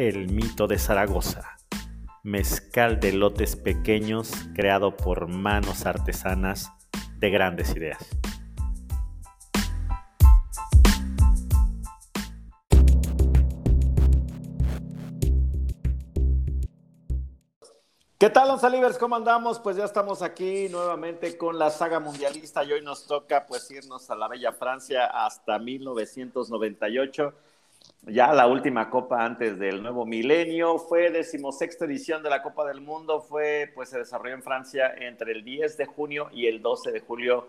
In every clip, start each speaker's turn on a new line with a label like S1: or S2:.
S1: El Mito de Zaragoza, mezcal de lotes pequeños creado por manos artesanas de grandes ideas. ¿Qué tal, Once ¿Cómo andamos? Pues ya estamos aquí nuevamente con la saga mundialista y hoy nos toca pues irnos a la bella Francia hasta 1998. Ya la última copa antes del nuevo milenio fue decimosexta edición de la Copa del Mundo, fue pues se desarrolló en Francia entre el 10 de junio y el 12 de julio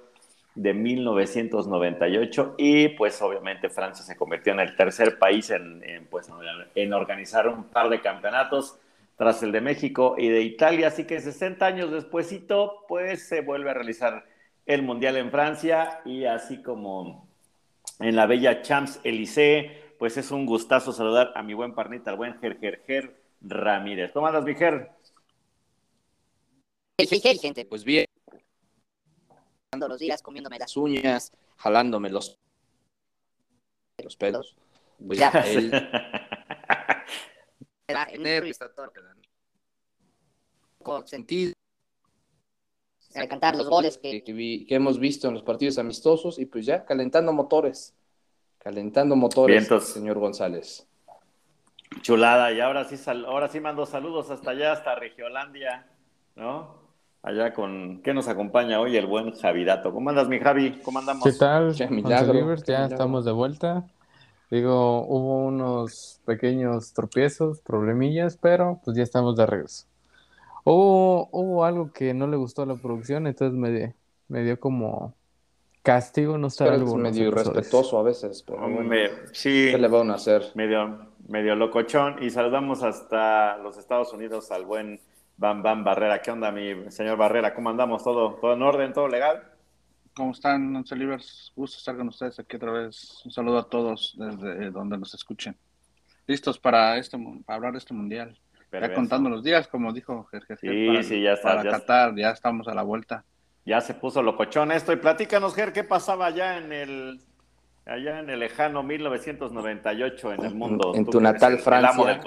S1: de 1998 y pues obviamente Francia se convirtió en el tercer país en, pues, en organizar un par de campeonatos tras el de México y de Italia. Así que 60 años despuesito, pues se vuelve a realizar el Mundial en Francia y así como en la bella Champs Élysées, pues es un gustazo saludar a mi buen parnita, al buen Ger, Ger, Ramírez. ¿Cómo andas, mi Ger?
S2: gente, pues bien. los días comiéndome las uñas, jalándome los, los pelos. Pues ya, el, con sentido. cantar los goles que, que, hemos visto en los partidos amistosos y pues ya calentando motores. Calentando motores, señor González.
S1: Chulada, y ahora sí, ahora sí mando saludos hasta allá, hasta Regiolandia, ¿no? Allá con, ¿qué nos acompaña hoy? El buen Javidato. ¿Cómo andas, mi Javi? ¿Cómo andamos?
S3: ¿Qué tal? Ya, ya estamos de vuelta. Digo, hubo unos pequeños tropiezos, problemillas, pero pues ya estamos de regreso. Hubo, hubo algo que no le gustó a la producción, entonces me, me dio como castigo no estar
S2: algo medio irrespetuoso a veces, pero sí, ¿qué le van a hacer?
S1: Medio, medio locochón y saludamos hasta los Estados Unidos al buen Bam Bam Barrera. ¿Qué onda, mi señor Barrera? ¿Cómo andamos? ¿Todo, todo en orden? ¿Todo legal?
S4: ¿Cómo están, Once Gusto estar con ustedes aquí otra vez. Un saludo a todos desde donde nos escuchen. Listos para este para hablar de este mundial. Ya contando los días, como dijo Jerjes.
S1: Sí, para, sí, ya está.
S4: Para ya Qatar, ya estamos a la vuelta.
S1: Ya se puso locochón esto. Y platícanos, Ger, ¿qué pasaba allá en el allá en el lejano 1998 en el mundo?
S2: En, tu natal Francia.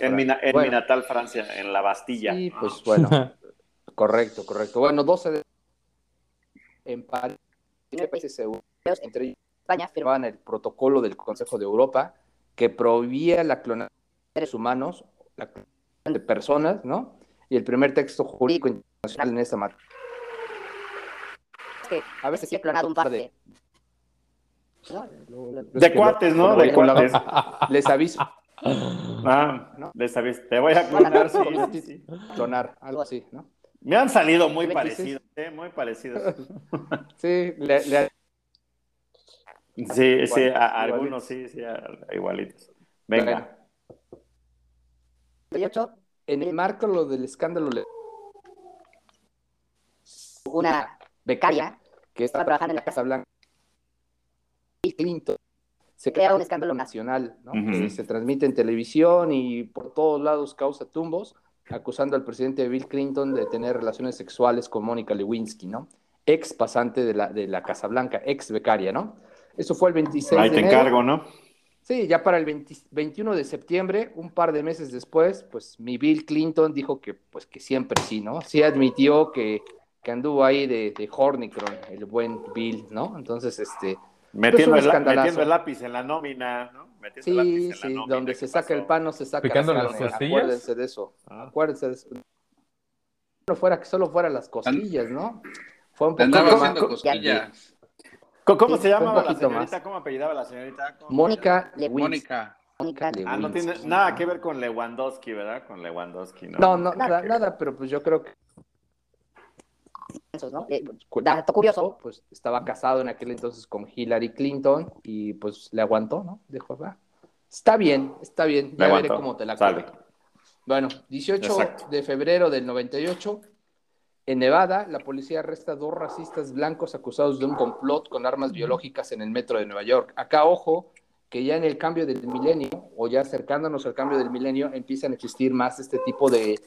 S1: En, mi, natal Francia, en la Bastilla.
S2: Sí, pues bueno. correcto, correcto. Bueno, 12 de en París, países europeos, entre España, firmaban el protocolo del Consejo de Europa que prohibía la clonación de seres humanos, la clonación de personas, ¿no? Y el primer texto jurídico internacional en esta materia. A veces sí he clonado un par de...
S1: De cuates, ¿no? De cuates.
S2: Les aviso.
S1: Ah, les aviso. Te voy a clonar, sí, sí.
S2: Clonar, algo así, ¿no?
S1: Me han salido muy parecidos, ¿eh? muy parecidos.
S2: sí, le,
S1: sí, sí, algunos sí, sí, igualitos. Venga.
S2: En el marco lo del escándalo, una becaria que estaba trabajando en la Casa Blanca, Bill Clinton, se crea un escándalo nacional, ¿no? se transmite en televisión y por todos lados causa tumbos acusando al presidente Bill Clinton de tener relaciones sexuales con Mónica Lewinsky, ¿no? Ex pasante de la, de la Casa Blanca, ex becaria, ¿no? Eso fue el 26
S1: Ahí
S2: te
S1: encargo, ¿no?
S2: Sí, ya para el 21 de septiembre, un par de meses después, pues mi Bill Clinton dijo que, pues que siempre sí, ¿no? Sí admitió que, que anduvo ahí de, de Hornicron, el buen Bill, ¿no? Entonces, este...
S1: Metiendo, el, metiendo el lápiz en la nómina, ¿no?
S2: sí, sí, donde se saca el pan no se saca
S3: Picando las costillas.
S2: Acuérdense de eso. Ah. Acuérdense de eso. No fuera que solo fueran las costillas, ¿no?
S4: Fue un poco haciendo costillas.
S1: ¿Cómo, se llamaba la señorita? ¿Cómo apellidaba la señorita?
S2: Mónica
S4: Lewinsky. Mónica.
S2: Mónica
S1: Ah, no tiene nada que ver con Lewandowski, ¿verdad? Con Lewandowski, ¿no?
S2: No, no, nada, nada, pero pues yo creo que ¿no? Eh, dato curioso, pues estaba casado en aquel entonces con Hillary Clinton y pues le aguantó, ¿no? Dijo, va, está bien, está bien, ya veré cómo te la
S1: sale.
S2: Bueno, 18 de febrero del 98, en Nevada, la policía arresta a dos racistas blancos acusados de un complot con armas biológicas en el metro de Nueva York. Acá, ojo, que ya en el cambio del milenio, o ya acercándonos al cambio del milenio, empiezan a existir más este tipo de,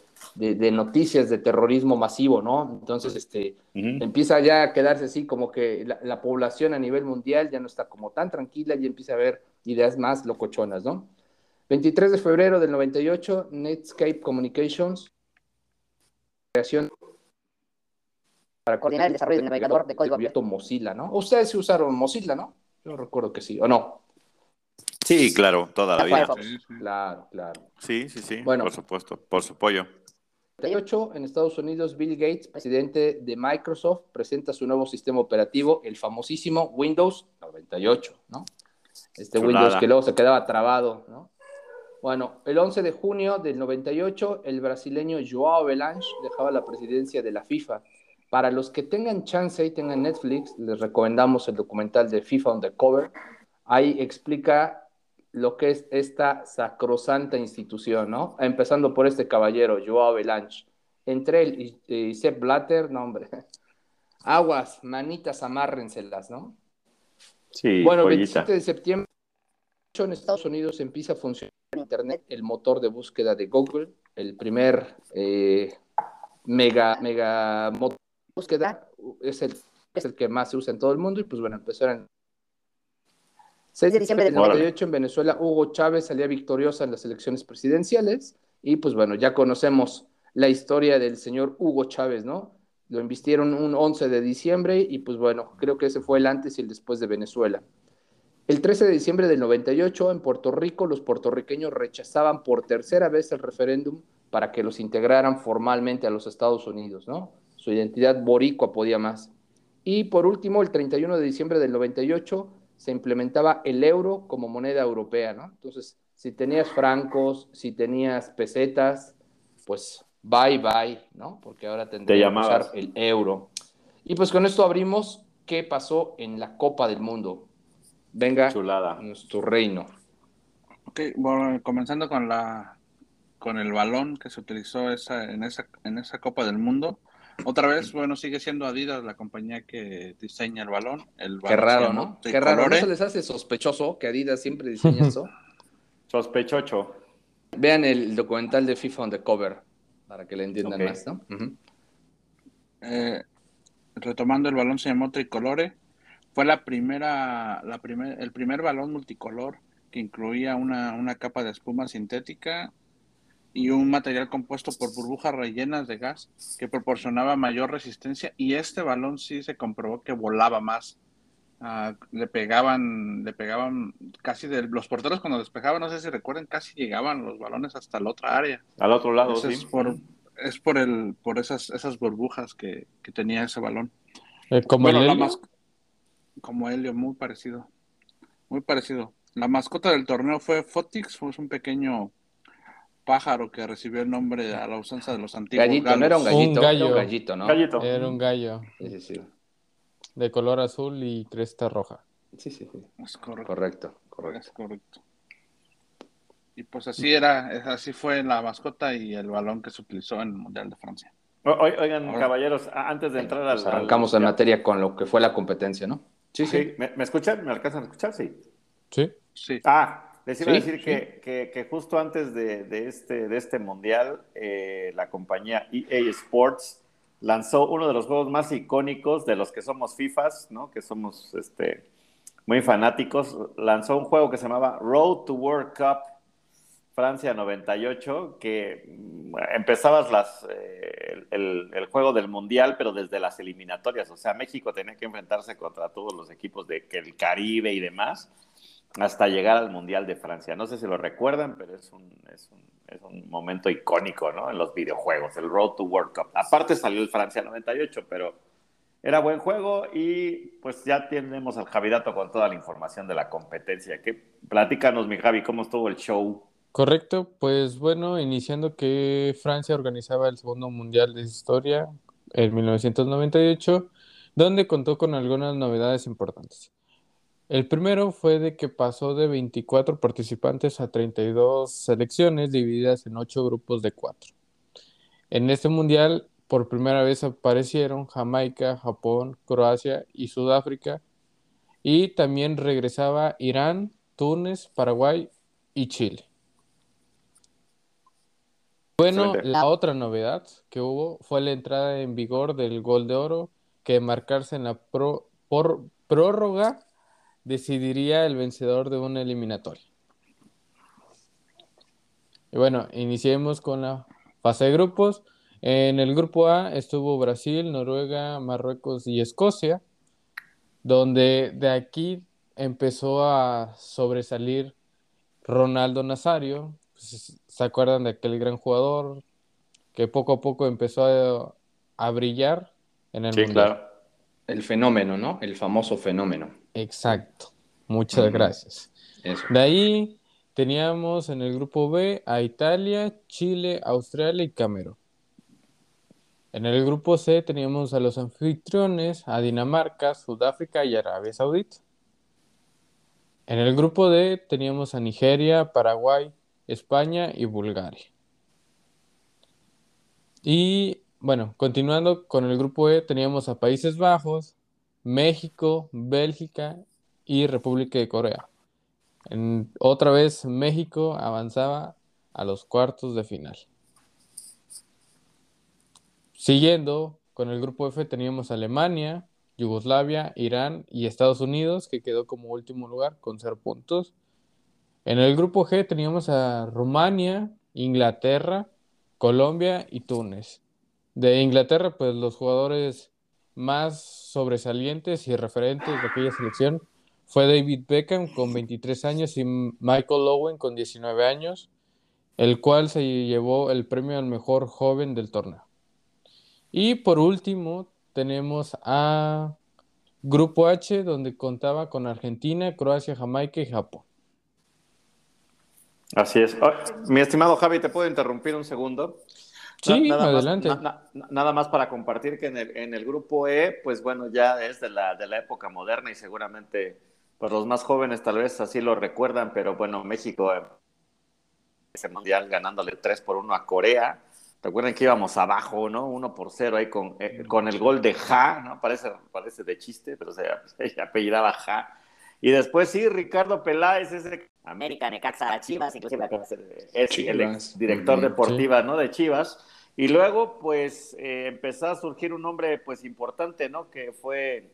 S2: noticias de terrorismo masivo, ¿no? Entonces, este, empieza ya a quedarse así como que la, la, población a nivel mundial ya no está como tan tranquila y empieza a haber ideas más locochonas, ¿no? 23 de febrero del 98, Netscape Communications, creación para coordinar el desarrollo del navegador de código abierto Mozilla, ¿no? Ustedes usaron Mozilla, ¿no? Yo recuerdo que sí, ¿o no?
S1: Sí, claro, toda la vida.
S2: Claro, claro.
S1: Sí, sí, sí, bueno, por supuesto, por su apoyo.
S2: 98, en Estados Unidos, Bill Gates, presidente de Microsoft, presenta su nuevo sistema operativo, el famosísimo Windows 98, ¿no? Este Windows que luego se quedaba trabado, ¿no? Bueno, el 11 de junio del 98, el brasileño Joao Belange dejaba la presidencia de la FIFA. Para los que tengan chance y tengan Netflix, les recomendamos el documental de FIFA on the Cover. Ahí explica lo que es esta sacrosanta institución, ¿no? Empezando por este caballero, Joao Belange. Entre él y, Sepp Blatter, no, hombre. Aguas, manitas, amárrenselas, ¿no?
S1: Sí,
S2: bueno, 27 de septiembre en Estados Unidos empieza a funcionar Internet, el motor de búsqueda de Google, el primer eh, mega, mega motor de búsqueda, es el, es el que más se usa en todo el mundo y pues bueno, empezó en 6 de diciembre del 98 en Venezuela, Hugo Chávez salía victoriosa en las elecciones presidenciales y pues bueno, ya conocemos la historia del señor Hugo Chávez, ¿no? Lo invistieron un 11 de diciembre y pues bueno, creo que ese fue el antes y el después de Venezuela. El 13 de diciembre del 98, en Puerto Rico, los puertorriqueños rechazaban por tercera vez el referéndum para que los integraran formalmente a los Estados Unidos, ¿no? Su identidad boricua podía más. Y por último, el 31 de diciembre del 98, se implementaba el euro como moneda europea, ¿no? Entonces, si tenías francos, si tenías pesetas, pues bye bye, ¿no? Porque ahora tendrías que usar el euro. Y pues con esto abrimos qué pasó en la Copa del Mundo. Venga,
S1: Chulada.
S2: nuestro reino.
S4: Ok, bueno, comenzando con la con el balón que se utilizó esa, en, esa, en esa Copa del Mundo. Otra vez, bueno, sigue siendo Adidas la compañía que diseña el balón. El
S2: Qué raro, ¿no? Qué raro. ¿No se les hace sospechoso que Adidas siempre diseña eso?
S1: Sospechoso.
S2: Vean el documental de FIFA on the cover para que le entiendan más, ¿no?
S4: Eh, retomando el balón se llamó Tricolore fue la primera, la primer, el primer balón multicolor que incluía una, una capa de espuma sintética y un material compuesto por burbujas rellenas de gas que proporcionaba mayor resistencia y este balón sí se comprobó que volaba más. Ah, le pegaban, le pegaban casi de los porteros cuando despejaban, no sé si recuerden, casi llegaban los balones hasta la otra área.
S1: Al otro lado, sí.
S4: Es por, es por el, por esas, esas burbujas que, tenía ese balón.
S3: Eh, como el
S4: como Helio, muy parecido. Muy parecido. La mascota del torneo fue Fotix, fue un pequeño pájaro que recibió el nombre a la usanza de los antiguos
S2: gallito, no era un gallito,
S3: gallo.
S2: un gallito, ¿no?
S3: Era un gallo.
S2: Sí, sí,
S3: De color azul y cresta roja.
S2: Sí, sí, sí.
S4: Es correcto.
S2: Correcto, correcto.
S4: Es correcto. Y pues así era, así fue la mascota y el balón que se utilizó en el Mundial de Francia.
S1: Oigan, caballeros, antes de entrar al...
S2: arrancamos en materia con lo que fue la competencia, ¿no?
S1: Sí, sí. ¿Me, escuchan? ¿Me alcanzan a escuchar? Sí.
S3: Sí.
S4: sí.
S1: Ah, les iba a decir que, que, justo antes de, de, este, de este mundial, eh, la compañía EA Sports lanzó uno de los juegos más icónicos de los que somos FIFAs, ¿no? Que somos este, muy fanáticos. Lanzó un juego que se llamaba Road to World Cup Francia 98, que mm, empezabas las, eh, el, juego del Mundial, pero desde las eliminatorias. O sea, México tenía que enfrentarse contra todos los equipos del el Caribe y demás, hasta llegar al Mundial de Francia. No sé si lo recuerdan, pero es un, es un, es un momento icónico ¿no? en los videojuegos, el Road to World Cup. Aparte salió el Francia 98, pero era buen juego y pues ya tenemos al Javidato con toda la información de la competencia. ¿Qué? Platícanos, mi Javi, ¿cómo estuvo el show?
S3: Correcto, pues bueno, iniciando que Francia organizaba el segundo mundial de historia en 1998, donde contó con algunas novedades importantes. El primero fue de que pasó de 24 participantes a 32 selecciones divididas en 8 grupos de 4. En este mundial por primera vez aparecieron Jamaica, Japón, Croacia y Sudáfrica y también regresaba Irán, Túnez, Paraguay y Chile. Bueno, la otra novedad que hubo fue la entrada en vigor del gol de oro que marcarse en la por prórroga decidiría el vencedor de una eliminatoria. Y bueno, iniciemos con la fase de grupos. En el grupo A estuvo Brasil, Noruega, Marruecos y Escocia, donde de aquí empezó a sobresalir Ronaldo Nazario, pues, ¿Se acuerdan de aquel gran jugador que poco a poco empezó a, brillar en el sí, claro.
S5: El fenómeno, ¿no? El famoso fenómeno.
S3: Exacto. Muchas gracias. De ahí teníamos en el grupo B a Italia, Chile, Australia y Camerún. En el grupo C teníamos a los anfitriones, a Dinamarca, Sudáfrica y Arabia Saudita. En el grupo D teníamos a Nigeria, Paraguay, España y Bulgaria. Y bueno, continuando con el grupo E, teníamos a Países Bajos, México, Bélgica y República de Corea. Otra vez México avanzaba a los cuartos de final. Siguiendo con el grupo F teníamos Alemania, Yugoslavia, Irán y Estados Unidos, que quedó como último lugar con cero puntos. En el grupo G teníamos a Rumania, Inglaterra, Colombia y Túnez. De Inglaterra, pues los jugadores más sobresalientes y referentes de aquella selección fue David Beckham con 23 años y Michael Owen con 19 años, el cual se llevó el premio al mejor joven del torneo. Y por último, tenemos a Grupo H, donde contaba con Argentina, Croacia, Jamaica y Japón.
S1: Así es. Oh, mi estimado Javi, ¿te puedo interrumpir un segundo?
S3: Sí, adelante.
S1: nada más para compartir que en el, en el, grupo E, pues bueno, ya es de la, de la época moderna y seguramente pues los más jóvenes tal vez así lo recuerdan, pero bueno, México eh, ese mundial ganándole 3 por 1 a Corea. Recuerden que íbamos abajo, ¿no? 1 por 0 ahí con, eh, con el gol de Ja, ¿no? Parece, parece de chiste, pero se, se apellidaba Ja. Y después sí, Ricardo Peláez, ese
S6: América, Necaxa, Chivas, inclusive
S1: es el ex director deportiva, ¿no? De Chivas. Y luego, pues, eh, empezó a surgir un nombre, pues, importante, ¿no? Que fue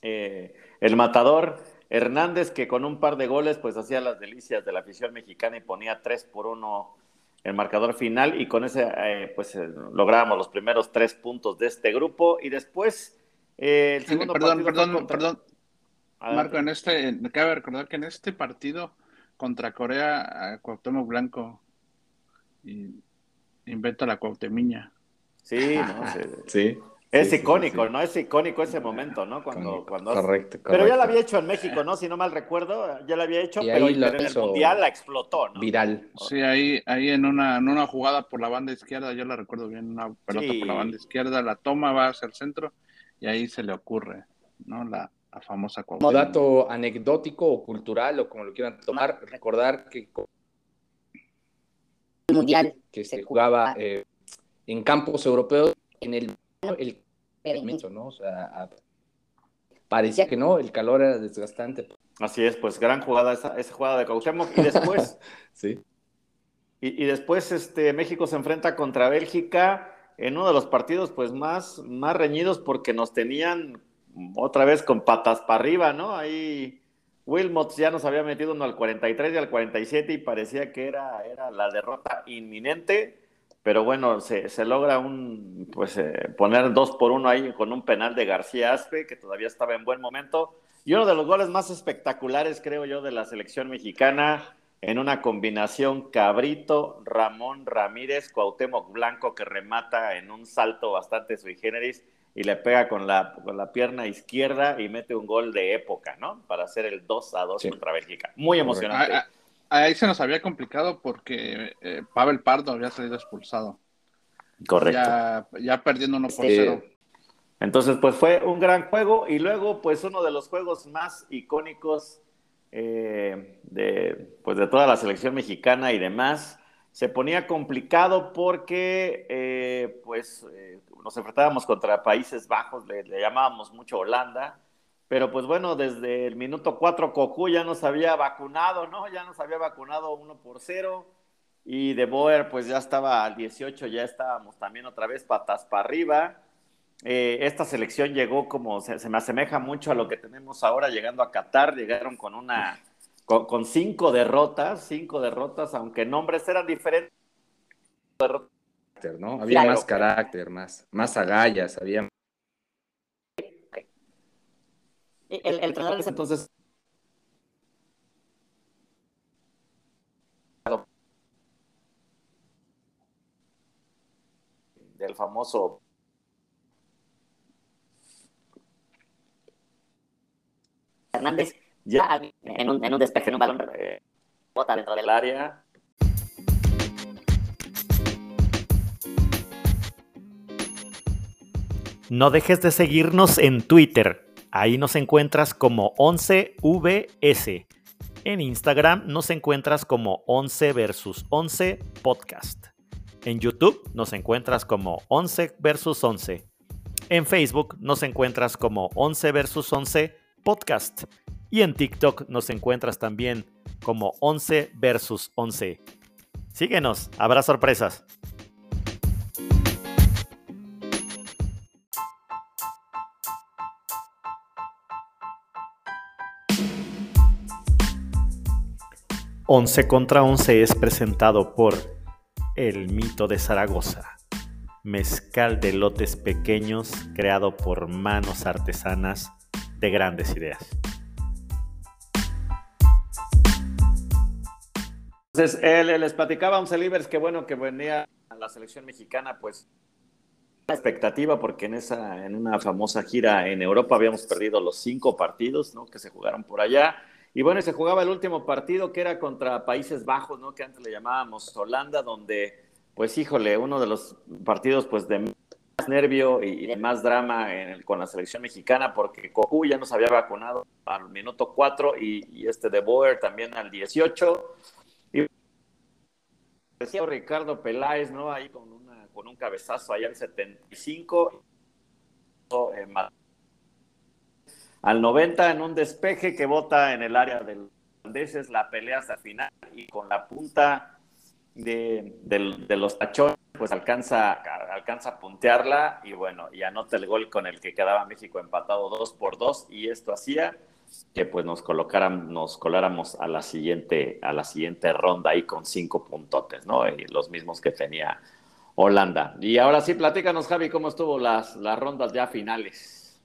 S1: eh, el matador Hernández, que con un par de goles, pues, hacía las delicias de la afición mexicana y ponía tres por uno el marcador final y con ese, eh, pues, lográbamos los primeros tres puntos de este grupo y después el segundo
S4: perdón, perdón, perdón, Marco, en este, cabe recordar que en este partido contra Corea, Cuauhtémoc Blanco inventa la Cuauhtemiña.
S1: Sí, no, sí. Es icónico, ¿no? Es icónico ese momento, ¿no? Cuando, cuando
S5: correcto,
S1: Pero ya lo había hecho en México, ¿no? Si no mal recuerdo, ya lo había hecho, pero, en el Mundial la explotó, ¿no?
S5: Viral.
S4: Sí, ahí, ahí en, una, en una jugada por la banda izquierda, yo la recuerdo bien, una pelota por la banda izquierda, la toma, va hacia el centro y ahí se le ocurre, ¿no? La, famosa
S5: Como dato anecdótico o cultural o como lo quieran tomar, recordar que
S6: el mundial
S5: que se jugaba eh, en campos europeos en el, el ¿no? O sea, parecía que no, el calor era desgastante.
S1: Así es, pues gran jugada esa, esa jugada de Cuauhtémoc y después
S5: sí.
S1: Y, y, después este México se enfrenta contra Bélgica en uno de los partidos pues más, más reñidos porque nos tenían otra vez con patas para arriba, ¿no? Ahí Wilmots ya nos había metido uno al 43 y al 47 y parecía que era, era la derrota inminente, pero bueno, se, logra un, pues, eh, poner dos por uno ahí con un penal de García Aspe, que todavía estaba en buen momento. Y uno de los goles más espectaculares, creo yo, de la selección mexicana, en una combinación Cabrito, Ramón Ramírez, Cuauhtémoc Blanco, que remata en un salto bastante sui generis y le pega con la, con la pierna izquierda y mete un gol de época, ¿no? Para hacer el 2 a 2 contra Bélgica. Muy emocionante.
S4: Ah, ah, ahí se nos había complicado porque eh, Pavel Pardo había salido expulsado.
S1: Correcto.
S4: Ya, perdiendo 1 por 0.
S1: Entonces, pues fue un gran juego y luego, pues uno de los juegos más icónicos eh, de, pues, de toda la selección mexicana y demás. Se ponía complicado porque, eh, pues, eh, nos enfrentábamos contra Países Bajos, le, llamábamos mucho Holanda, pero pues bueno, desde el minuto 4 Cocu ya nos había vacunado, ¿no? Ya nos había vacunado 1 por 0 y De Boer pues ya estaba al 18, ya estábamos también otra vez patas para arriba. Eh, esta selección llegó como, se, me asemeja mucho a lo que tenemos ahora llegando a Qatar, llegaron con una, con, cinco derrotas, cinco derrotas, aunque nombres eran diferentes.
S5: ¿no? Había más carácter, más, más agallas, había...
S1: El, el entonces del famoso
S6: Hernández ya en un, en un despeje, en un balón, eh, bota dentro del área.
S7: No dejes de seguirnos en Twitter. Ahí nos encuentras como 11VS. En Instagram nos encuentras como 11 versus 11 podcast. En YouTube nos encuentras como 11 versus 11. En Facebook nos encuentras como 11 versus 11 podcast. Y en TikTok nos encuentras también como 11 versus 11. Síguenos, habrá sorpresas. Once contra Once es presentado por El Mito de Zaragoza, mezcal de lotes pequeños creado por manos artesanas de grandes ideas.
S1: Entonces, él, les platicaba a un Celibers que bueno que venía a la selección mexicana, pues la expectativa porque en esa en una famosa gira en Europa habíamos perdido los cinco partidos ¿no? que se jugaron por allá y bueno se jugaba el último partido que era contra Países Bajos no que antes le llamábamos Holanda donde pues híjole uno de los partidos pues de nervio y, de más drama con la selección mexicana porque Cocu ya nos había vacunado al minuto 4 y, este de Boer también al 18. Decía Ricardo Peláez, ¿no? Ahí con, una, con un cabezazo allá al 75. Eh, al 90 en un despeje que bota en el área del holandeses, la pelea hasta el final y con la punta de, de los tachones pues alcanza, alcanza a puntearla y bueno, y anota el gol con el que quedaba México empatado 2 por 2 y esto hacía que pues nos colocaran, nos coláramos a la siguiente, a la siguiente ronda ahí con cinco puntotes, ¿no? Los mismos que tenía Holanda. Y ahora sí, platícanos, Javi, cómo estuvo las, las rondas ya finales.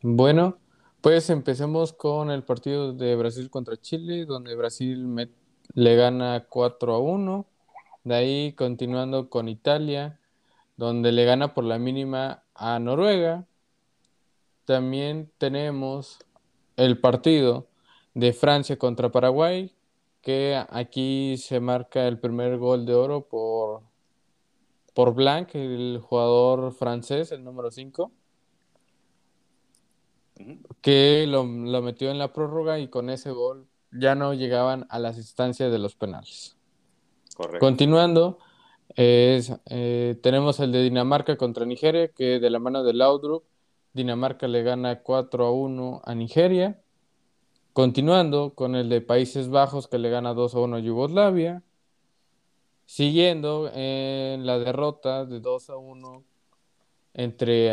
S3: Bueno, pues empecemos con el partido de Brasil contra Chile, donde Brasil le gana 4 a 1. De ahí continuando con Italia, donde le gana por la mínima a Noruega. También tenemos el partido de Francia contra Paraguay, que aquí se marca el primer gol de oro por, por Blanc, el jugador francés, el número 5, que lo, lo metió en la prórroga y con ese gol ya no llegaban a las instancias de los penales. Continuando, eh, tenemos el de Dinamarca contra Nigeria, que de la mano de Laudrup, Dinamarca le gana 4 a 1 a Nigeria. Continuando con el de Países Bajos, que le gana 2 a 1 a Yugoslavia. Siguiendo en la derrota de 2 a 1 entre,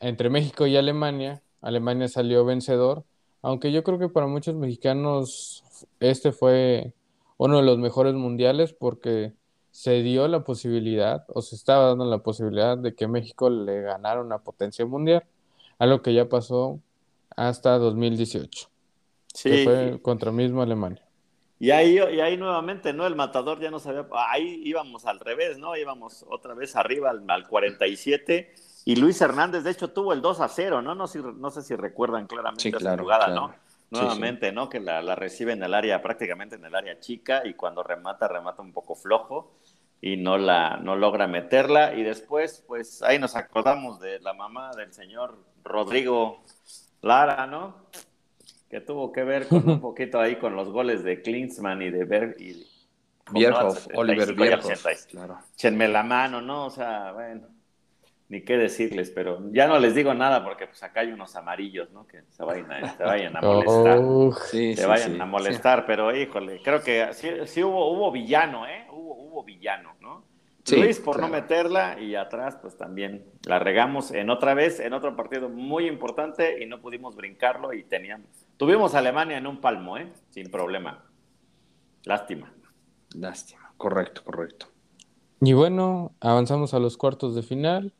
S3: entre México y Alemania. Alemania salió vencedor, aunque yo creo que para muchos mexicanos este fue uno de los mejores mundiales porque se dio la posibilidad o se estaba dando la posibilidad de que México le ganara una potencia mundial, algo que ya pasó hasta 2018, sí. que fue contra mismo Alemania.
S1: Y ahí, y ahí nuevamente, ¿no? El matador ya no sabía, ahí íbamos al revés, ¿no? Íbamos otra vez arriba al, al 47 y Luis Hernández, de hecho, tuvo el 2 a 0, ¿no? No, no sé si recuerdan claramente esa jugada, ¿no? nuevamente, ¿no? Que la, recibe en el área, prácticamente en el área chica, y cuando remata, remata un poco flojo. y no la no logra meterla y después pues ahí nos acordamos de la mamá del señor Rodrigo Lara, ¿no? Que tuvo que ver con un poquito ahí con los goles de Klinsmann y de Berg y
S5: Bierhoff, Oliver Bierhoff,
S1: claro. Chenme la mano, ¿no? O sea, bueno, ni qué decirles, pero ya no les digo nada porque pues acá hay unos amarillos, ¿no? Que se vayan a, se vayan a molestar. Oh, sí, se vayan a molestar, pero híjole, creo que sí, sí hubo, hubo villano, ¿eh? Hubo, hubo villano, ¿no? Luis por no meterla y atrás pues también la regamos en otra vez, en otro partido muy importante y no pudimos brincarlo y teníamos, tuvimos a Alemania en un palmo, ¿eh? Sin problema. Lástima.
S5: Lástima, correcto, correcto.
S3: Y bueno, avanzamos a los cuartos de final.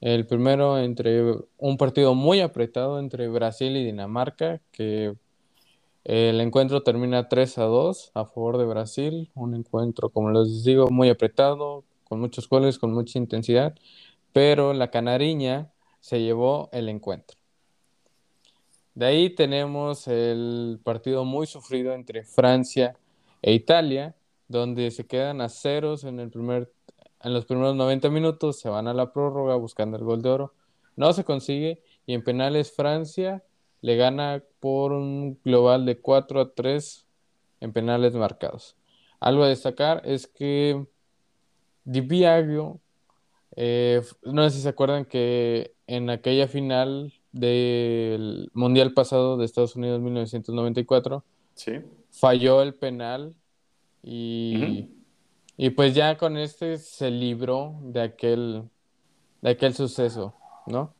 S3: El primero entre un partido muy apretado entre Brasil y Dinamarca, que el encuentro termina 3 a 2 a favor de Brasil. Un encuentro, como les digo, muy apretado, con muchos goles, con mucha intensidad, pero la canariña se llevó el encuentro. De ahí tenemos el partido muy sufrido entre Francia e Italia, donde se quedan a ceros en, el primer, en los primeros 90 minutos, se van a la prórroga buscando el gol de oro, no se consigue y en penales Francia le gana por un global de 4 a 3 en penales marcados. Algo a destacar es que Di Biagio, eh, no sé si se acuerdan que en aquella final del Mundial pasado de Estados Unidos 1994, falló el penal y, y, pues ya con este se libró de aquel, de aquel suceso, ¿no?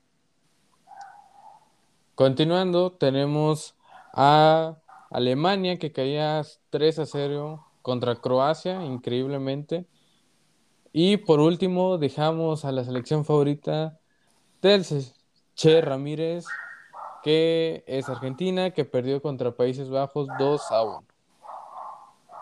S3: Continuando, tenemos a Alemania que caía 3 a 0 contra Croacia, increíblemente. Y por último, dejamos a la selección favorita del Che Ramírez, que es Argentina, que perdió contra Países Bajos 2 a 1.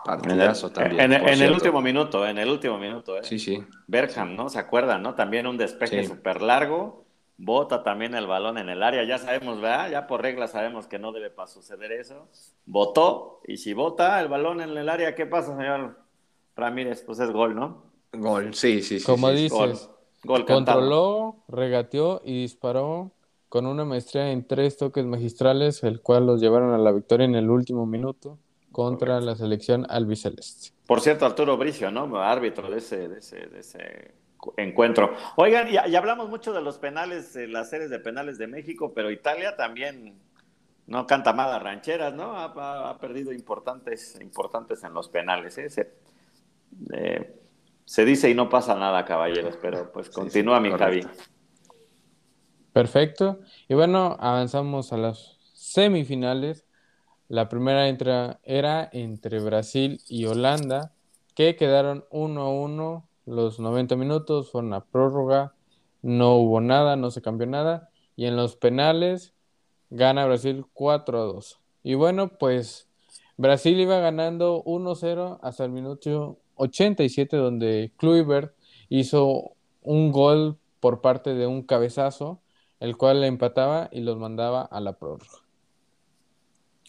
S1: Partidazo también. En, el último minuto, en el último minuto. ¿eh?
S5: Sí, sí.
S1: Berkham, ¿no? ¿Se acuerdan, no? También un despeje súper largo. Bota también el balón en el área. Ya sabemos, ¿verdad? Ya por regla sabemos que no debe suceder eso. Votó. Y si vota el balón en el área, ¿qué pasa, señor Ramírez? Pues es gol, ¿no?
S5: Gol, sí, sí, sí.
S3: Como dices, controló, regateó y disparó con una maestría en tres toques magistrales, el cual los llevaron a la victoria en el último minuto contra la selección albiceleste.
S1: Por cierto, Arturo Bricio, ¿no? Árbitro de ese, de ese, de ese encuentro. Oigan, ya, hablamos mucho de los penales, las series de penales de México, pero Italia también no canta malas rancheras, ¿no? Ha, perdido importantes, importantes en los penales. ¿eh? eh se dice y no pasa nada, caballeros, pero pues continúa mi Javi.
S3: Perfecto. Y bueno, avanzamos a las semifinales. La primera entra, era entre Brasil y Holanda, que quedaron 1 a 1 los 90 minutos, fue una prórroga, no hubo nada, no se cambió nada. Y en los penales gana Brasil 4 a 2. Y bueno, pues Brasil iba ganando 1-0 hasta el minuto 87 donde Kluivert hizo un gol por parte de un cabezazo, el cual le empataba y los mandaba a la prórroga.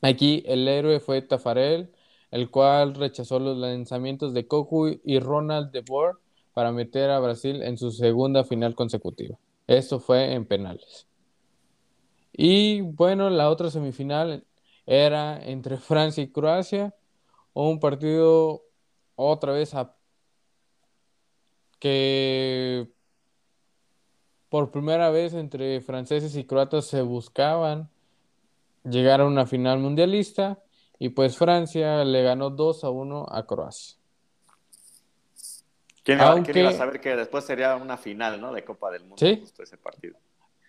S3: Aquí el héroe fue Tafarel, el cual rechazó los lanzamientos de Cocu y Ronald de Boer para meter a Brasil en su segunda final consecutiva. Esto fue en penales. Y bueno, la otra semifinal era entre Francia y Croacia, un partido otra vez a que por primera vez entre franceses y croatas se buscaban llegar a una final mundialista y pues Francia le ganó 2 a 1 a Croacia.
S1: ¿Quién iba, a saber que después sería una final ¿no? de Copa del Mundo
S3: ¿Sí? ese partido?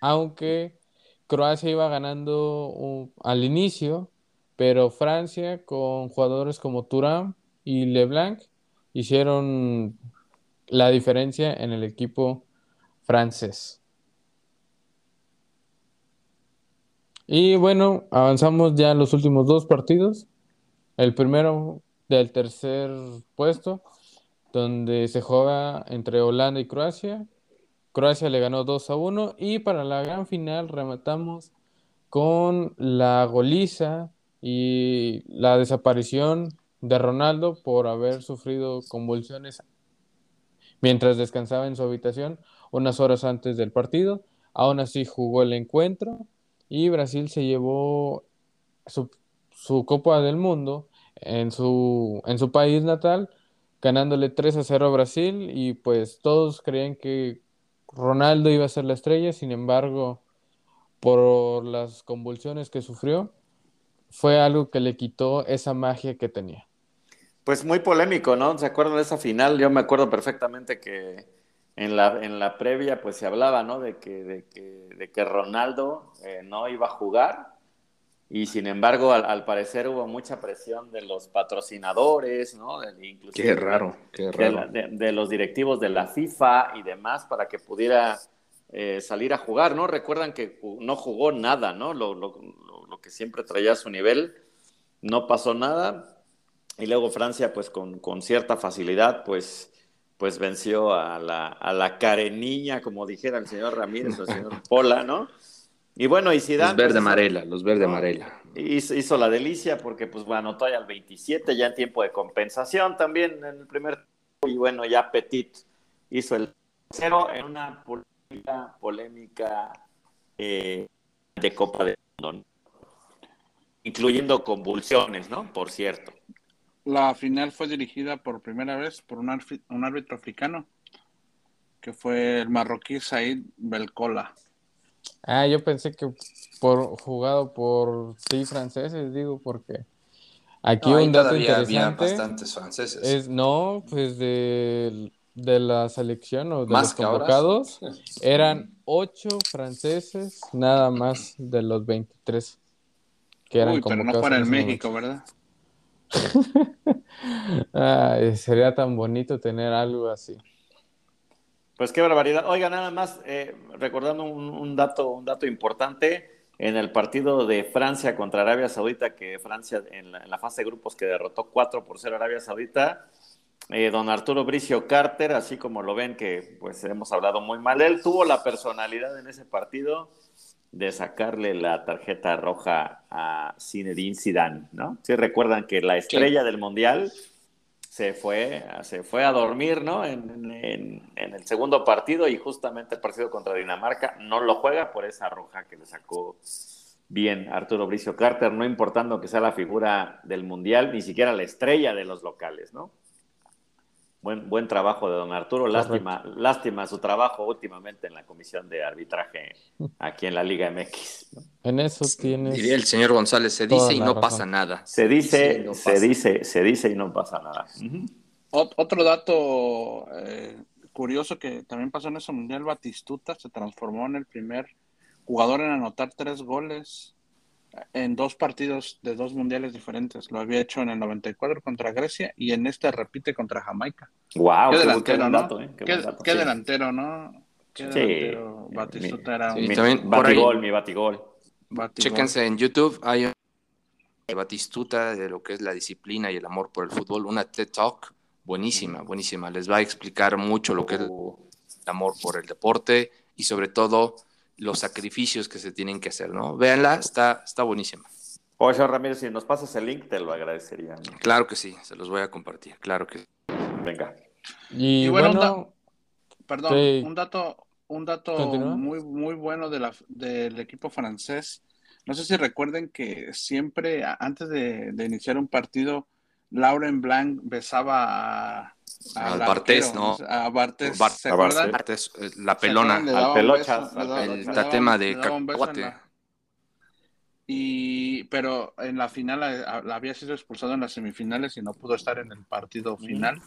S3: Aunque Croacia iba ganando al inicio, pero Francia con jugadores como Turán y LeBlanc hicieron la diferencia en el equipo francés. Y bueno, avanzamos ya a los últimos dos partidos. El primero del tercer puesto, donde se juega entre Holanda y Croacia. Croacia le ganó 2 a 1 y para la gran final rematamos con la goliza y la desaparición de Ronaldo por haber sufrido convulsiones mientras descansaba en su habitación unas horas antes del partido. Aún así jugó el encuentro y Brasil se llevó su, su Copa del Mundo en su, en su país natal, ganándole 3 a 0 a Brasil y pues todos creían que Ronaldo iba a ser la estrella, sin embargo, por las convulsiones que sufrió, fue algo que le quitó esa magia que tenía.
S1: Pues muy polémico, ¿no? ¿Se acuerdan de esa final? Yo me acuerdo perfectamente que en la, en la previa pues se hablaba, ¿no? De que, de que, de que Ronaldo eh, no iba a jugar y sin embargo al, parecer hubo mucha presión de los patrocinadores, ¿no? De,
S5: qué raro, qué raro.
S1: De, los directivos de la FIFA y demás para que pudiera eh, salir a jugar, ¿no? Recuerdan que no jugó nada, ¿no? Lo, lo, que siempre traía su nivel, no pasó nada y luego Francia, pues con, con cierta facilidad, pues, pues venció a la, a la carenilla, como dijera el señor Ramírez o el señor Pola, ¿no? Y bueno, y Zidane...
S5: Los verde pues, amarela, los verde amarela.
S1: Hizo, hizo, la delicia porque, pues, bueno, anotó ya al 27, ya en tiempo de compensación también en el primer y bueno, ya Petit hizo el cero en una polémica, polémica eh, de Copa de Mundo, incluyendo convulsiones, ¿no? Por cierto.
S4: La final fue dirigida por primera vez por un, árbitro africano, que fue el marroquí Said Belcola.
S3: Ah, yo pensé que por jugado por seis franceses, digo, porque aquí un dato interesante había
S5: bastantes franceses.
S3: Es no, pues de, la selección o de los convocados eran ocho franceses, nada más de los 23
S4: que eran Uy, pero no fuera en México, ¿verdad?
S3: sería tan bonito tener algo así.
S1: Pues qué barbaridad. Oiga, nada más, eh, recordando un, dato, un dato importante, en el partido de Francia contra Arabia Saudita, que Francia en la, fase de grupos que derrotó 4 por 0 a Arabia Saudita, eh, don Arturo Bricio Carter, así como lo ven que pues hemos hablado muy mal, él tuvo la personalidad en ese partido de sacarle la tarjeta roja a Zinedine Zidane, ¿no? Si recuerdan que la estrella del Mundial se fue, se fue a dormir, ¿no? En, el segundo partido y justamente el partido contra Dinamarca no lo juega por esa roja que le sacó bien Arturo Bricio Carter, no importando que sea la figura del Mundial, ni siquiera la estrella de los locales, ¿no? Buen, buen trabajo de don Arturo. Lástima, lástima su trabajo últimamente en la comisión de arbitraje aquí en la Liga MX.
S3: En eso tienes.
S5: Diría el señor González, se dice y no pasa nada.
S1: Se dice, se dice, se dice y no pasa nada.
S4: Otro dato eh, curioso que también pasó en ese mundial, Batistuta se transformó en el primer jugador en anotar tres goles en dos partidos de dos mundiales diferentes. Lo había hecho en el 94 contra Grecia y en este repite contra Jamaica.
S1: Wow,
S4: qué, delantero, ¿no? Qué, delantero, ¿no? Sí. delantero. Batistuta era un...
S1: también, batigol, mi batigol.
S5: Chéquense en YouTube, hay Batistuta de lo que es la disciplina y el amor por el fútbol, una TED Talk buenísima, buenísima. Les va a explicar mucho lo que es el amor por el deporte y sobre todo los sacrificios que se tienen que hacer, ¿no? Véanla, está, está buenísima.
S1: Oye, Ramírez, si nos pasas el link, te lo agradecería.
S5: Claro que sí, se los voy a compartir, claro que sí.
S1: Venga.
S3: Y, bueno,
S4: perdón, un dato, un dato muy, muy bueno de la, del equipo francés. No sé si recuerden que siempre, antes de, de iniciar un partido, Lauren Blanc besaba a
S5: al Bartés, ¿no?
S4: A Bartés,
S5: ¿se acuerdan? Bartés, eh, la pelona.
S1: Al pelocha.
S5: El tatema de Cacahuate.
S4: Y, pero en la final la, había sido expulsado en las semifinales y no pudo estar en el partido final.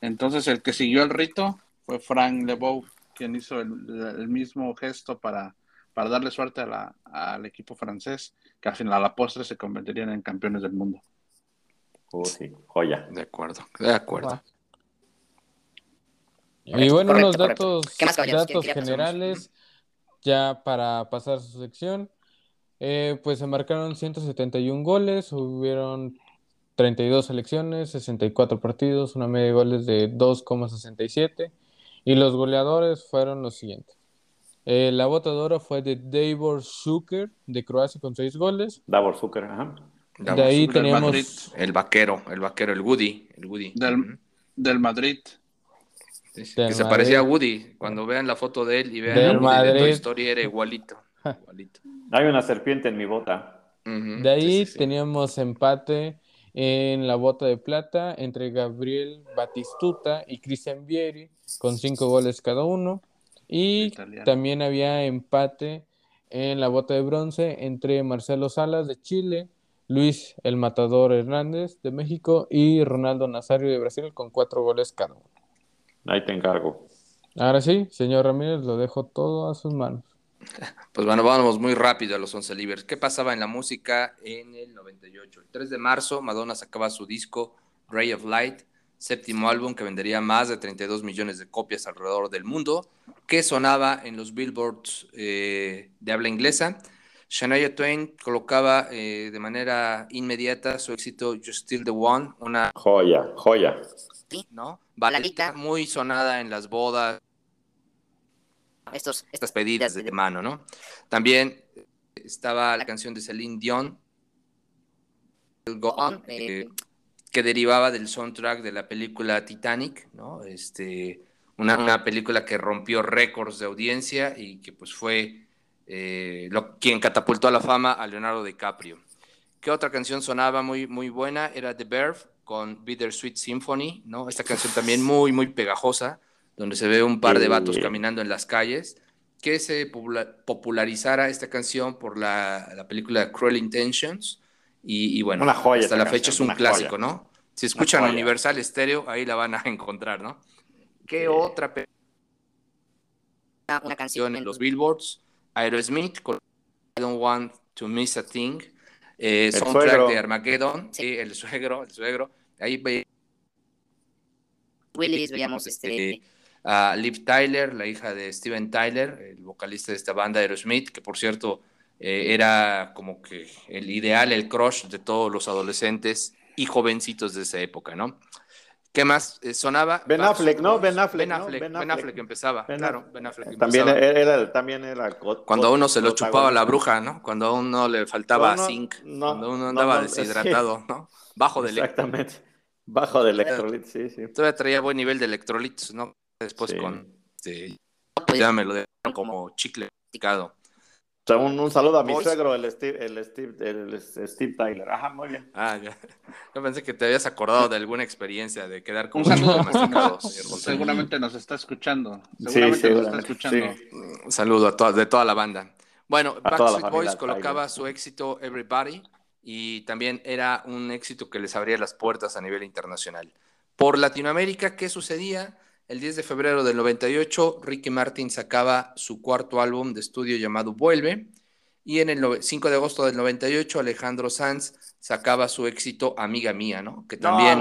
S4: Entonces el que siguió el rito fue Frank Leboeuf, quien hizo el, mismo gesto para, para darle suerte a la, al equipo francés, que al final a la postre se convertirían en campeones del mundo.
S1: Oh, sí, joya.
S5: De acuerdo, de acuerdo.
S3: Y bueno, unos datos, datos generales, ya para pasar su sección, eh, pues se marcaron 171 goles, hubieron 32 selecciones, 64 partidos, una media de goles de 2,67 y los goleadores fueron los siguientes. Eh, la bota de oro fue de Davor Zucker de Croacia con 6 goles.
S1: Davor Zucker, ajá.
S3: de ahí teníamos
S5: el vaquero, el vaquero, el Woody, el Woody.
S4: Del, del Madrid.
S5: Que se parecía a Woody. Cuando vean la foto de él y vean
S3: el Madrid. de Toy
S5: Story, era igualito. igualito.
S1: Hay una serpiente en mi bota.
S3: de ahí teníamos empate en la bota de plata entre Gabriel Batistuta y Cristian Vieri con cinco goles cada uno. Y también había empate en la bota de bronce entre Marcelo Salas de Chile, Luis el Matador Hernández de México y Ronaldo Nazario de Brasil con cuatro goles cada uno.
S1: Ahí te encargo.
S3: Ahora sí, señor Ramírez, lo dejo todo a sus manos.
S5: Pues bueno, vamos muy rápido a los 11 libres. ¿Qué pasaba en la música en el 98? El 3 de marzo, Madonna sacaba su disco Ray of Light, séptimo álbum que vendería más de 32 millones de copias alrededor del mundo, que sonaba en los billboards eh, de habla inglesa. Shania Twain colocaba eh, de manera inmediata su éxito You Still the One, una
S1: joya, joya.
S5: ¿no? Baladita muy sonada en las bodas, estos, estas pedidas de mano, ¿no? También estaba la canción de Celine Dion, Go On, eh, que derivaba del soundtrack de la película Titanic, ¿no? Este, una, una película que rompió récords de audiencia y que pues fue eh, lo, quien catapultó a la fama a Leonardo DiCaprio. ¿Qué otra canción sonaba muy, muy buena? Era The Verve con Bittersweet Symphony, ¿no? Esta canción también muy, muy pegajosa, donde se ve un par de vatos caminando en las calles, que se popularizara esta canción por la, la película Cruel Intentions, y, bueno, hasta la fecha es un clásico, ¿no? Si escuchan Universal Stereo, ahí la van a encontrar, ¿no? ¿Qué otra una canción en los billboards? Aerosmith con I Don't Want to Miss a Thing, eh, soundtrack de Armageddon, sí. el suegro, el suegro. Ahí Willis veíamos este, este a Liv Tyler, la hija de Steven Tyler, el vocalista de esta banda Aerosmith, que por cierto eh, era como que el ideal, el crush de todos los adolescentes y jovencitos de esa época, ¿no? ¿Qué más eh, sonaba?
S1: Ben Affleck, ¿no? Ben Affleck.
S5: Ben Affleck, ben Affleck, empezaba, claro. Ben Affleck
S1: también Era, también era.
S5: Cuando a uno se lo chupaba la bruja, ¿no? Cuando a uno le faltaba zinc, cuando uno andaba deshidratado, ¿no? Bajo de
S1: Exactamente. Bajo de electrolitos, sí, sí.
S5: Todavía traía buen nivel de electrolitos, ¿no? Después con. Este, ya me lo dejaron como chicle picado
S1: un, saludo a mi suegro, el Steve, el, Steve, el Steve Tyler. Ajá, muy bien.
S5: Ah, ya. Yo pensé que te habías acordado de alguna experiencia de quedar con
S4: un saludo. Seguramente nos está escuchando. Seguramente nos está escuchando.
S5: Un saludo a de toda la banda. Bueno, Backstreet Boys colocaba su éxito Everybody y también era un éxito que les abría las puertas a nivel internacional. Por Latinoamérica, ¿qué sucedía? El 10 de febrero del 98, Ricky Martin sacaba su cuarto álbum de estudio llamado Vuelve. Y en el 5 de agosto del 98, Alejandro Sanz sacaba su éxito Amiga Mía, ¿no? Que también.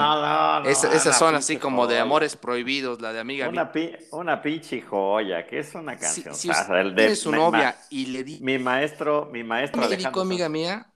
S5: esas son así como de amores prohibidos, la de Amiga
S1: Mía. una pinche joya, que es una canción.
S5: Si, si su novia y le di.
S1: Mi maestro, mi maestro.
S5: Le dedicó Amiga Mía.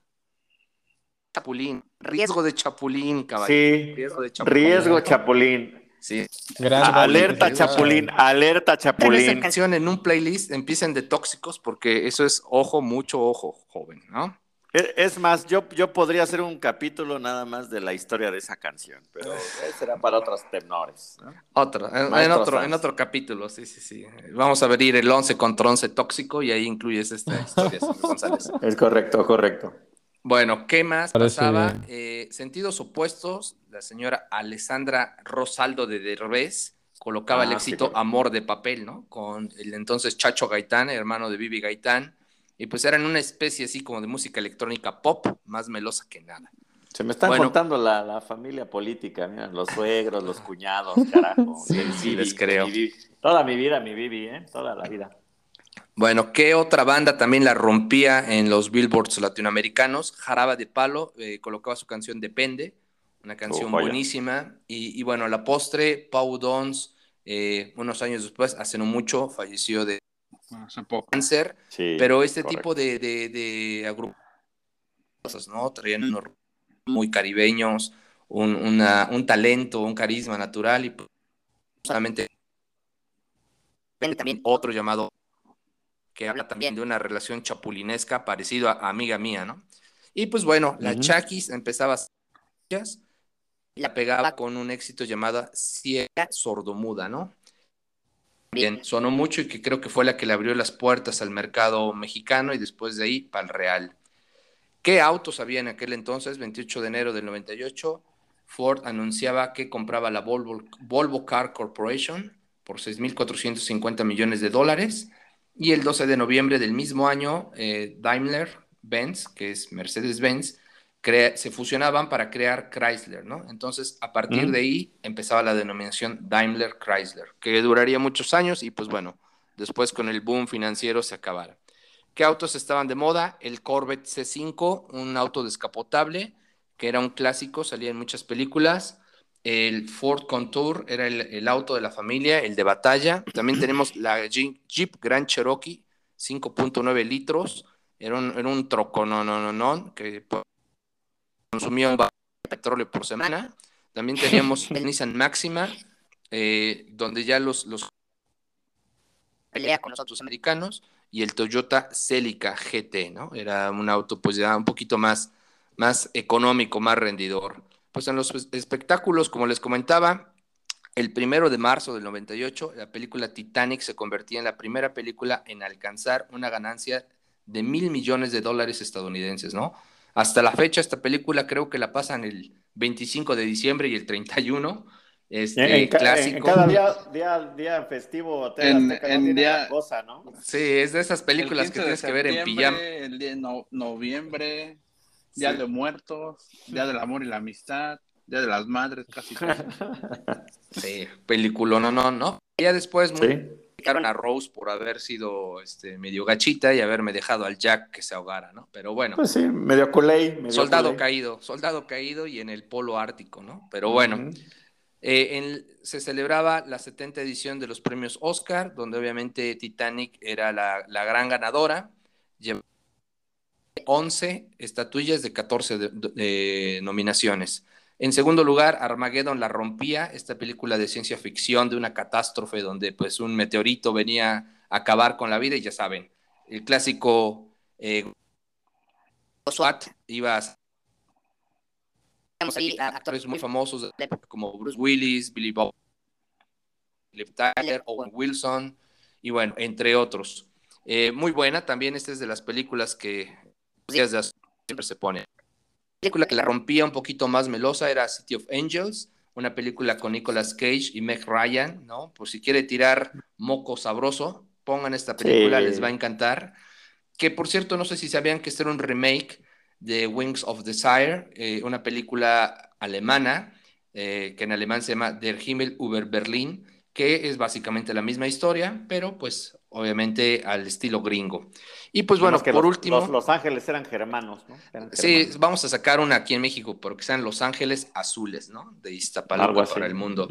S5: Chapulín. Riesgo de Chapulín, caballero.
S1: Sí. Riesgo de Chapulín. Riesgo Chapulín.
S5: Sí.
S1: alerta Chapulín, alerta Chapulín.
S5: Esa canción en un playlist empiecen de tóxicos porque eso es ojo, mucho ojo, joven, ¿no?
S1: E, es más, yo, yo podría hacer un capítulo nada más de la historia de esa canción, pero será para otros tenores.
S5: Otro, en, otro, en otro capítulo, sí, sí, sí. Vamos a abrir el 11 contra 11 tóxico y ahí incluyes esta historia, González.
S1: Es correcto, correcto.
S5: Bueno, ¿qué más pasaba? Eh, sentidos opuestos, la señora Alessandra Rosaldo de Derbez colocaba el ah, éxito Amor de Papel, ¿no? Con el entonces Chacho Gaitán, hermano de Vivi Gaitán, y pues eran una especie así como de música electrónica pop, más melosa que nada.
S1: Se me están contando la, familia política, mira, los suegros, los cuñados, carajo.
S5: sí, sí, les creo.
S1: toda mi vida, mi Vivi, ¿eh? Toda la vida.
S5: Bueno, ¿qué otra banda también la rompía en los billboards latinoamericanos? Jaraba de Palo eh, colocaba su canción Depende, una canción buenísima. Y, bueno, a la postre, Pau Dons, eh, unos años después, hace no mucho, falleció de cáncer. pero este tipo de, de, agrupos, ¿no? Traían unos muy caribeños, un, un talento, un carisma natural y solamente también otro llamado que habla también de una relación chapulinesca parecido a, Amiga Mía, ¿no? Y pues bueno, la Chakis empezaba a la pegaba con un éxito llamado Ciega Sordomuda, ¿no? bien sonó mucho y que creo que fue la que le abrió las puertas al mercado mexicano y después de ahí para el Real. ¿Qué autos había en aquel entonces? 28 de enero del 98, Ford anunciaba que compraba la Volvo, Car Corporation por 6.450 millones de dólares y el 12 de noviembre del mismo año eh, Daimler Benz, que es Se fusionaban para crear Chrysler, ¿no? Entonces, a partir de ahí empezaba la denominación Daimler Chrysler, que duraría muchos años y pues bueno, después con el boom financiero se acabara. ¿Qué autos estaban de moda? El Corvette C5, un auto descapotable, que era un clásico, salía en muchas películas. El Ford Contour era el, auto de la familia, el de batalla. También tenemos la Jeep Grand Cherokee, 5.9 litros. Era un, era un troco, no, no, no, no, que consumía un barril de petróleo por semana. También teníamos el Nissan Maxima, eh, donde ya los, los pelea con los autos americanos, y el Toyota Celica GT, ¿no? Era un auto pues ya un poquito más, más económico, más rendidor. Pues en los espectáculos, como les comentaba, el primero de marzo del 98, la película Titanic se convertía en la primera película en alcanzar una ganancia de mil millones de dólares estadounidenses, ¿no? Hasta la fecha, esta película creo que la pasan el 25 de diciembre y el 31. Este,
S1: en, clásico. En cada día, día, festivo, en, en día, cosa, ¿no?
S5: Sí, es de esas películas que tienes que ver en pijama.
S4: El día de noviembre, Día de Muertos, Día del Amor y la Amistad, Día de las Madres, casi.
S5: sí, película, no, no, no. Ya después, ¿Sí? A Rose por haber sido este, medio gachita y haberme dejado al Jack que se ahogara, ¿no? Pero bueno.
S1: Pues sí, medio culé.
S5: soldado caído, soldado caído y en el polo ártico, ¿no? Pero bueno. Eh, se celebraba la 70 edición de los premios Oscar, donde obviamente Titanic era la, gran ganadora. Llevó 11 estatuillas de 14 nominaciones. En segundo lugar, Armageddon la rompía, esta película de ciencia ficción de una catástrofe donde pues un meteorito venía a acabar con la vida y ya saben, el clásico eh, SWAT iba a actores muy famosos como Bruce Willis, Billy Bob, Liv Tyler, Owen Wilson y bueno, entre otros. Eh, muy buena también, esta es de las películas que siempre se pone película que la rompía un poquito más melosa era City of Angels, una película con Nicolas Cage y Meg Ryan, ¿no? Por si quiere tirar moco sabroso, pongan esta película, les va a encantar. Que por cierto, no sé si sabían que este era un remake de Wings of Desire, eh, una película alemana, eh, que en alemán se llama Der Himmel über Berlin, que es básicamente la misma historia, pero pues obviamente al estilo gringo. Y pues bueno, por último...
S1: Los, Ángeles eran germanos, ¿no?
S5: Sí, vamos a sacar una aquí en México, pero que sean Los Ángeles Azules, ¿no? De Iztapalapa para el mundo.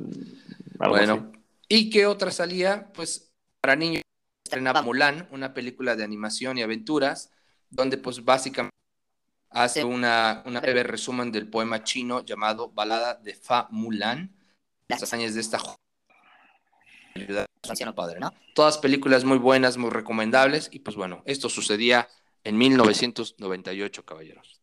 S5: Bueno, ¿y qué otra salía? Pues para niños estrenaba Mulan, una película de animación y aventuras, donde pues básicamente hace una, una breve resumen del poema chino llamado Balada de Fa Mulan, las hazañas de esta padre, ¿no? Todas películas muy buenas, muy recomendables, y pues bueno, esto sucedía en 1998, caballeros.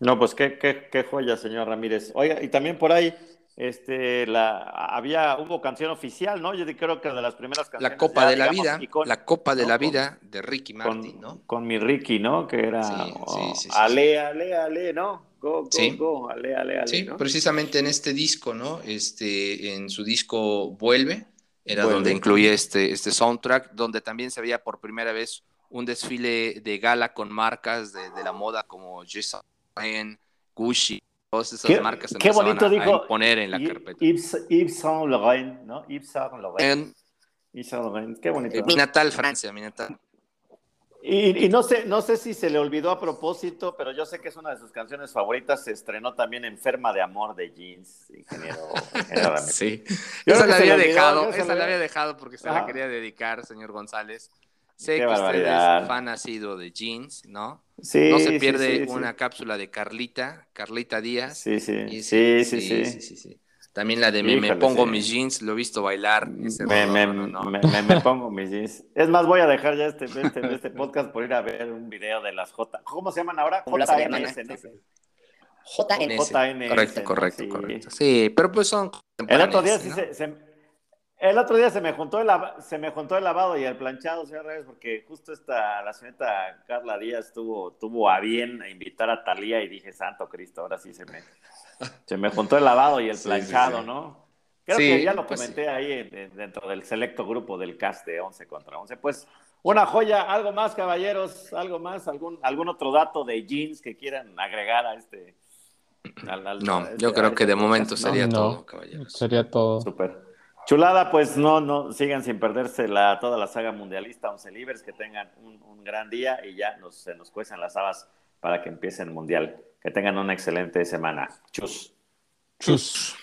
S1: No, pues qué, qué, qué joya, señor Ramírez. Oiga, y también por ahí, este, la, había, hubo canción oficial, ¿no? Yo creo que de las primeras canciones.
S5: La Copa de la Vida, la Copa de la Vida de Ricky Martin, ¿no?
S1: Con mi Ricky, ¿no? Que era sí, sí, Ale, Ale, Ale, ¿no? Go, go, go, ale, ale, ale.
S5: Sí, precisamente en este disco, ¿no? Este, en su disco Vuelve, era donde incluye este, este soundtrack, donde también se veía por primera vez un desfile de gala con marcas de, de la moda como Jason Gucci, todas esas marcas se
S1: qué bonito a,
S5: poner en la carpeta.
S1: Yves, Saint Laurent, ¿no? Yves Saint Laurent. Yves Saint Laurent, qué bonito.
S5: Mi natal Francia, mi natal.
S1: Y, no sé, no sé si se le olvidó a propósito, pero yo sé que es una de sus canciones favoritas. Se estrenó también Enferma de Amor de Jeans, ingeniero.
S5: sí. esa la había dejado, esa la había dejado porque se la quería dedicar, señor González. Sé que usted es fan nacido de Jeans, ¿no? Sí. No se pierde una cápsula de Carlita, Carlita Díaz.
S1: Sí, sí. sí, sí, sí, sí.
S5: También la de me, pongo mis jeans, lo he visto bailar.
S1: me, me, pongo mis jeans. Es más, voy a dejar ya este, este, este, podcast por ir a ver un video de las J. ¿Cómo se llaman ahora? JNS.
S5: JNS. JNS. Correcto, correcto, correcto. Sí, pero pues son.
S1: El otro día sí se, El otro día se me juntó el, se me juntó el lavado y el planchado, señor Reyes, porque justo esta, la señorita Carla Díaz tuvo, tuvo a bien invitar a Talía y dije, Santo Cristo, ahora sí se me, se me juntó el lavado y el planchado, ¿no? Creo que ya lo pues comenté ahí dentro del selecto grupo del cast de 11 contra 11. Pues una joya, algo más, caballeros, algo más, algún, algún otro dato de jeans que quieran agregar a este.
S8: no, este yo creo que de momento sería todo, caballeros.
S3: Sería todo.
S1: Súper. Chulada, pues no, no, sigan sin perderse la, toda la saga mundialista, 11 libres, que tengan un, gran día y ya nos, se nos cuecen las habas para que empiece el mundial. Que tengan una excelente semana. Chus.
S3: Chus.